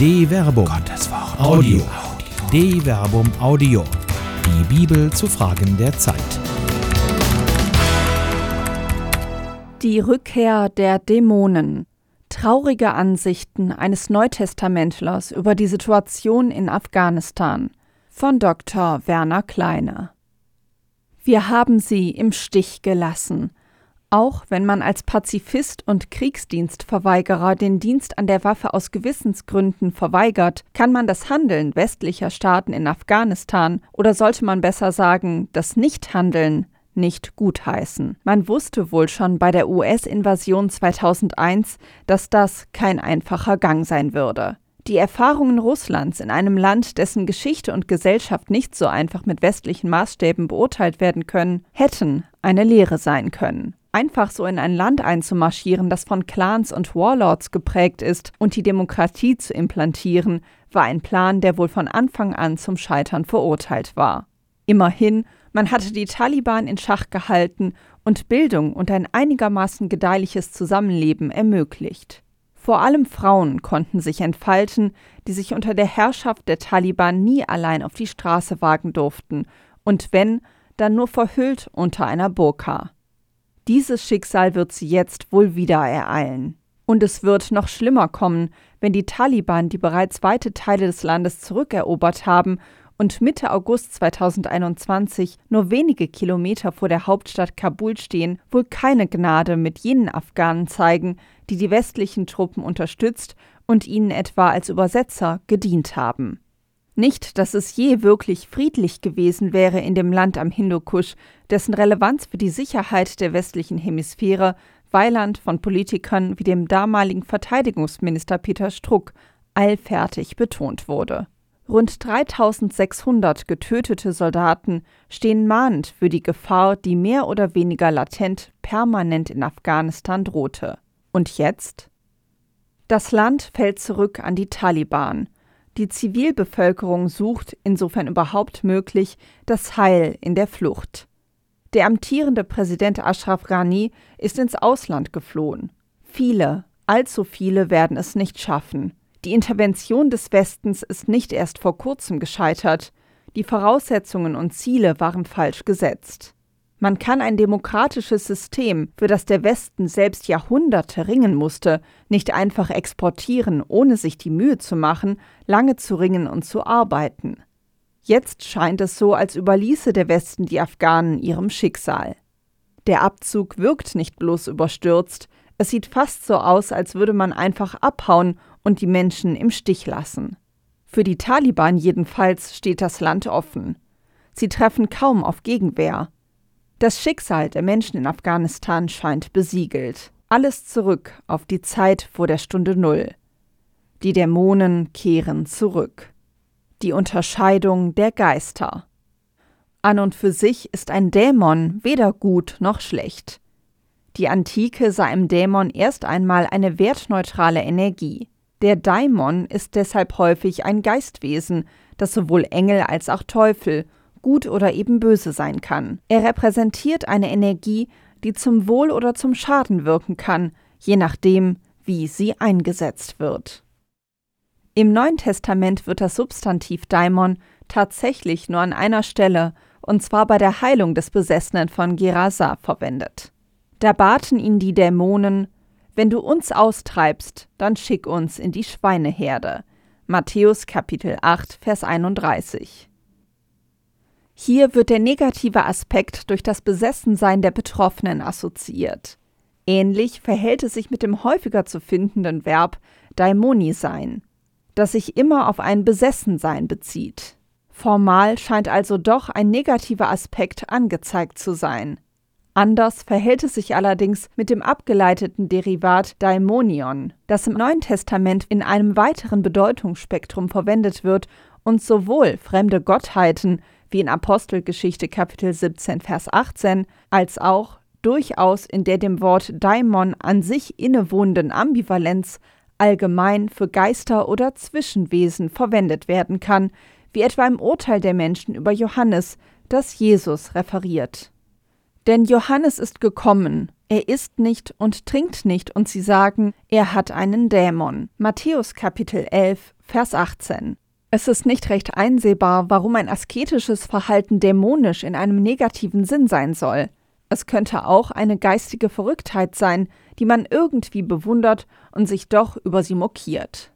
De Verbum. Gottes Wort. Audio. De Verbum Audio. Die Bibel zu Fragen der Zeit. Die Rückkehr der Dämonen. Traurige Ansichten eines Neutestamentlers über die Situation in Afghanistan von Dr. Werner Kleine. Wir haben sie im Stich gelassen, auch wenn man als Pazifist und Kriegsdienstverweigerer den Dienst an der Waffe aus Gewissensgründen verweigert, kann man das Handeln westlicher Staaten in Afghanistan oder sollte man besser sagen, das Nichthandeln nicht gutheißen. Man wusste wohl schon bei der US-Invasion 2001, dass das kein einfacher Gang sein würde. Die Erfahrungen Russlands in einem Land, dessen Geschichte und Gesellschaft nicht so einfach mit westlichen Maßstäben beurteilt werden können, hätten eine Lehre sein können. Einfach so in ein Land einzumarschieren, das von Clans und Warlords geprägt ist, und die Demokratie zu implantieren, war ein Plan, der wohl von Anfang an zum Scheitern verurteilt war. Immerhin, man hatte die Taliban in Schach gehalten und Bildung und ein einigermaßen gedeihliches Zusammenleben ermöglicht. Vor allem Frauen konnten sich entfalten, die sich unter der Herrschaft der Taliban nie allein auf die Straße wagen durften, und wenn, dann nur verhüllt unter einer Burka. Dieses Schicksal wird sie jetzt wohl wieder ereilen. Und es wird noch schlimmer kommen, wenn die Taliban, die bereits weite Teile des Landes zurückerobert haben und Mitte August 2021 nur wenige Kilometer vor der Hauptstadt Kabul stehen, wohl keine Gnade mit jenen Afghanen zeigen, die die westlichen Truppen unterstützt und ihnen etwa als Übersetzer gedient haben. Nicht, dass es je wirklich friedlich gewesen wäre in dem Land am Hindukusch, dessen Relevanz für die Sicherheit der westlichen Hemisphäre Weiland von Politikern wie dem damaligen Verteidigungsminister Peter Struck allfertig betont wurde. Rund 3600 getötete Soldaten stehen mahnend für die Gefahr, die mehr oder weniger latent permanent in Afghanistan drohte. Und jetzt? Das Land fällt zurück an die Taliban, die Zivilbevölkerung sucht, insofern überhaupt möglich, das Heil in der Flucht. Der amtierende Präsident Ashraf Ghani ist ins Ausland geflohen. Viele, allzu viele werden es nicht schaffen. Die Intervention des Westens ist nicht erst vor kurzem gescheitert. Die Voraussetzungen und Ziele waren falsch gesetzt. Man kann ein demokratisches System, für das der Westen selbst Jahrhunderte ringen musste, nicht einfach exportieren, ohne sich die Mühe zu machen, lange zu ringen und zu arbeiten. Jetzt scheint es so, als überließe der Westen die Afghanen ihrem Schicksal. Der Abzug wirkt nicht bloß überstürzt, es sieht fast so aus, als würde man einfach abhauen und die Menschen im Stich lassen. Für die Taliban jedenfalls steht das Land offen. Sie treffen kaum auf Gegenwehr. Das Schicksal der Menschen in Afghanistan scheint besiegelt. Alles zurück auf die Zeit vor der Stunde Null. Die Dämonen kehren zurück. Die Unterscheidung der Geister. An und für sich ist ein Dämon weder gut noch schlecht. Die Antike sah im Dämon erst einmal eine wertneutrale Energie. Der Daimon ist deshalb häufig ein Geistwesen, das sowohl Engel als auch Teufel gut oder eben böse sein kann. Er repräsentiert eine Energie, die zum Wohl oder zum Schaden wirken kann, je nachdem, wie sie eingesetzt wird. Im Neuen Testament wird das Substantiv Daimon tatsächlich nur an einer Stelle, und zwar bei der Heilung des Besessenen von Gerasa, verwendet. Da baten ihn die Dämonen, wenn du uns austreibst, dann schick uns in die Schweineherde. Matthäus Kapitel 8, Vers 31. Hier wird der negative Aspekt durch das Besessensein der Betroffenen assoziiert. Ähnlich verhält es sich mit dem häufiger zu findenden Verb Daimoni sein, das sich immer auf ein Besessensein bezieht. Formal scheint also doch ein negativer Aspekt angezeigt zu sein. Anders verhält es sich allerdings mit dem abgeleiteten Derivat Daimonion, das im Neuen Testament in einem weiteren Bedeutungsspektrum verwendet wird und sowohl fremde Gottheiten wie in Apostelgeschichte Kapitel 17 Vers 18, als auch durchaus in der dem Wort Daimon an sich innewohnenden Ambivalenz allgemein für Geister oder Zwischenwesen verwendet werden kann, wie etwa im Urteil der Menschen über Johannes, das Jesus referiert. Denn Johannes ist gekommen, er isst nicht und trinkt nicht, und sie sagen, er hat einen Dämon. Matthäus Kapitel 11, Vers 18. Es ist nicht recht einsehbar, warum ein asketisches Verhalten dämonisch in einem negativen Sinn sein soll. Es könnte auch eine geistige Verrücktheit sein, die man irgendwie bewundert und sich doch über sie mokiert.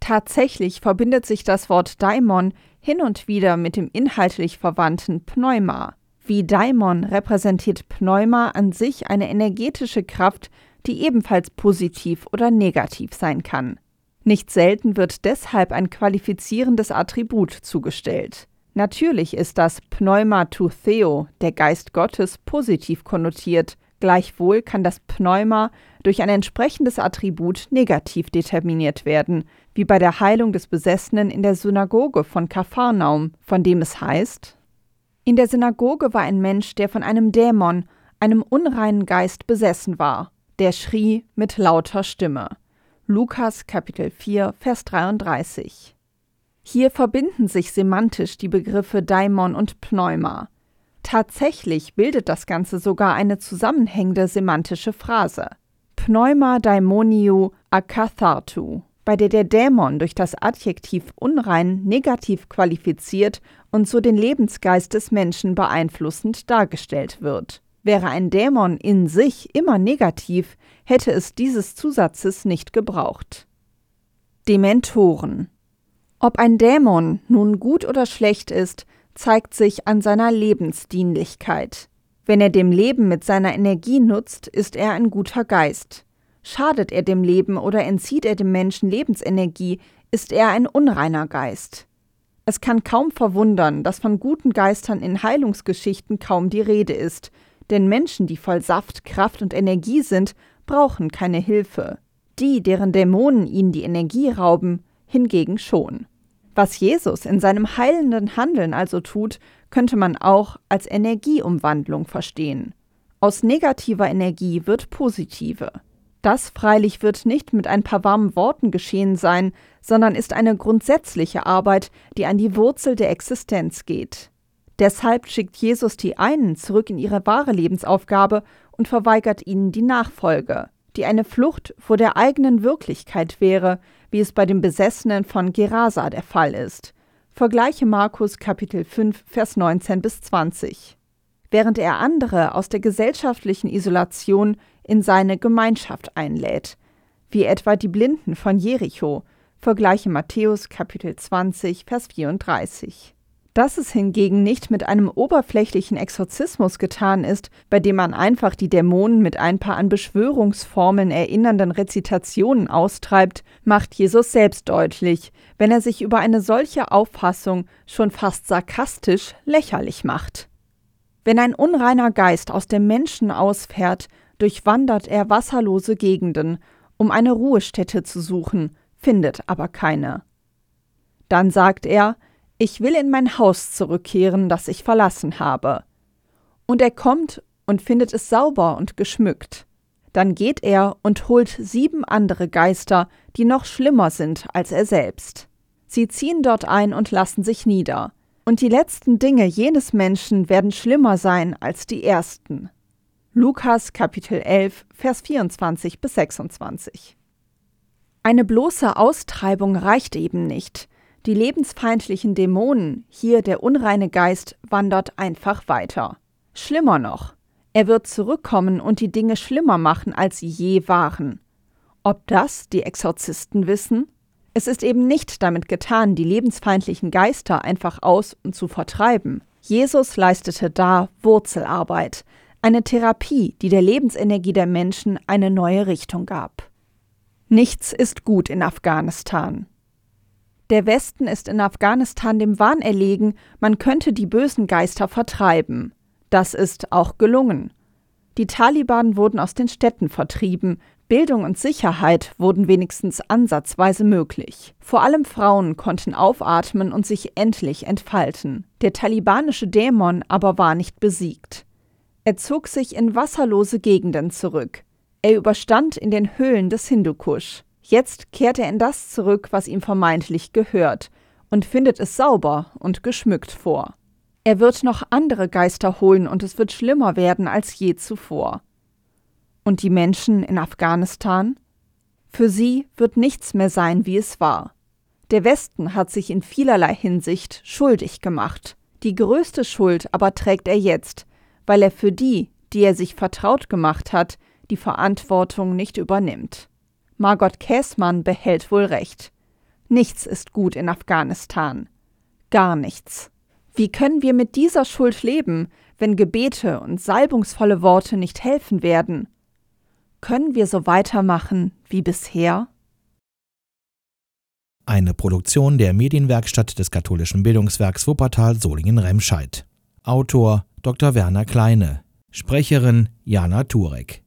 Tatsächlich verbindet sich das Wort Daimon hin und wieder mit dem inhaltlich verwandten Pneuma. Wie Daimon repräsentiert Pneuma an sich eine energetische Kraft, die ebenfalls positiv oder negativ sein kann. Nicht selten wird deshalb ein qualifizierendes Attribut zugestellt. Natürlich ist das Pneuma tu Theo, der Geist Gottes, positiv konnotiert, gleichwohl kann das Pneuma durch ein entsprechendes Attribut negativ determiniert werden, wie bei der Heilung des Besessenen in der Synagoge von Kapharnaum, von dem es heißt: In der Synagoge war ein Mensch, der von einem Dämon, einem unreinen Geist besessen war, der schrie mit lauter Stimme. Lukas Kapitel 4, Vers 33. Hier verbinden sich semantisch die Begriffe Daimon und Pneuma. Tatsächlich bildet das Ganze sogar eine zusammenhängende semantische Phrase. Pneuma daimonio akathartu, bei der der Dämon durch das Adjektiv unrein negativ qualifiziert und so den Lebensgeist des Menschen beeinflussend dargestellt wird. Wäre ein Dämon in sich immer negativ, hätte es dieses Zusatzes nicht gebraucht. Dementoren ob ein Dämon nun gut oder schlecht ist, zeigt sich an seiner Lebensdienlichkeit. Wenn er dem Leben mit seiner Energie nutzt, ist er ein guter Geist. Schadet er dem Leben oder entzieht er dem Menschen Lebensenergie, ist er ein unreiner Geist. Es kann kaum verwundern, dass von guten Geistern in Heilungsgeschichten kaum die Rede ist, denn Menschen, die voll Saft, Kraft und Energie sind, brauchen keine Hilfe. Die, deren Dämonen ihnen die Energie rauben, hingegen schon. Was Jesus in seinem heilenden Handeln also tut, könnte man auch als Energieumwandlung verstehen. Aus negativer Energie wird positive. Das freilich wird nicht mit ein paar warmen Worten geschehen sein, sondern ist eine grundsätzliche Arbeit, die an die Wurzel der Existenz geht. Deshalb schickt Jesus die einen zurück in ihre wahre Lebensaufgabe und verweigert ihnen die Nachfolge, die eine Flucht vor der eigenen Wirklichkeit wäre, wie es bei dem Besessenen von Gerasa der Fall ist. Vergleiche Markus Kapitel 5, Vers 19 bis 20. Während er andere aus der gesellschaftlichen Isolation in seine Gemeinschaft einlädt, wie etwa die Blinden von Jericho. Vergleiche Matthäus Kapitel 20, Vers 34. Dass es hingegen nicht mit einem oberflächlichen Exorzismus getan ist, bei dem man einfach die Dämonen mit ein paar an Beschwörungsformeln erinnernden Rezitationen austreibt, macht Jesus selbst deutlich, wenn er sich über eine solche Auffassung schon fast sarkastisch lächerlich macht. Wenn ein unreiner Geist aus dem Menschen ausfährt, durchwandert er wasserlose Gegenden, um eine Ruhestätte zu suchen, findet aber keine. Dann sagt er, ich will in mein Haus zurückkehren, das ich verlassen habe. Und er kommt und findet es sauber und geschmückt. Dann geht er und holt sieben andere Geister, die noch schlimmer sind als er selbst. Sie ziehen dort ein und lassen sich nieder. Und die letzten Dinge jenes Menschen werden schlimmer sein als die ersten. Lukas Kapitel 11, Vers 24 bis 26. Eine bloße Austreibung reicht eben nicht. Die lebensfeindlichen Dämonen, hier der unreine Geist, wandert einfach weiter. Schlimmer noch, er wird zurückkommen und die Dinge schlimmer machen, als sie je waren. Ob das die Exorzisten wissen? Es ist eben nicht damit getan, die lebensfeindlichen Geister einfach aus und zu vertreiben. Jesus leistete da Wurzelarbeit, eine Therapie, die der Lebensenergie der Menschen eine neue Richtung gab. Nichts ist gut in Afghanistan. Der Westen ist in Afghanistan dem Wahn erlegen, man könnte die bösen Geister vertreiben. Das ist auch gelungen. Die Taliban wurden aus den Städten vertrieben, Bildung und Sicherheit wurden wenigstens ansatzweise möglich. Vor allem Frauen konnten aufatmen und sich endlich entfalten. Der talibanische Dämon aber war nicht besiegt. Er zog sich in wasserlose Gegenden zurück. Er überstand in den Höhlen des Hindukusch. Jetzt kehrt er in das zurück, was ihm vermeintlich gehört, und findet es sauber und geschmückt vor. Er wird noch andere Geister holen und es wird schlimmer werden als je zuvor. Und die Menschen in Afghanistan? Für sie wird nichts mehr sein, wie es war. Der Westen hat sich in vielerlei Hinsicht schuldig gemacht. Die größte Schuld aber trägt er jetzt, weil er für die, die er sich vertraut gemacht hat, die Verantwortung nicht übernimmt. Margot Käßmann behält wohl recht. Nichts ist gut in Afghanistan. Gar nichts. Wie können wir mit dieser Schuld leben, wenn Gebete und salbungsvolle Worte nicht helfen werden? Können wir so weitermachen wie bisher? Eine Produktion der Medienwerkstatt des katholischen Bildungswerks Wuppertal Solingen-Remscheid. Autor Dr. Werner Kleine. Sprecherin Jana Turek.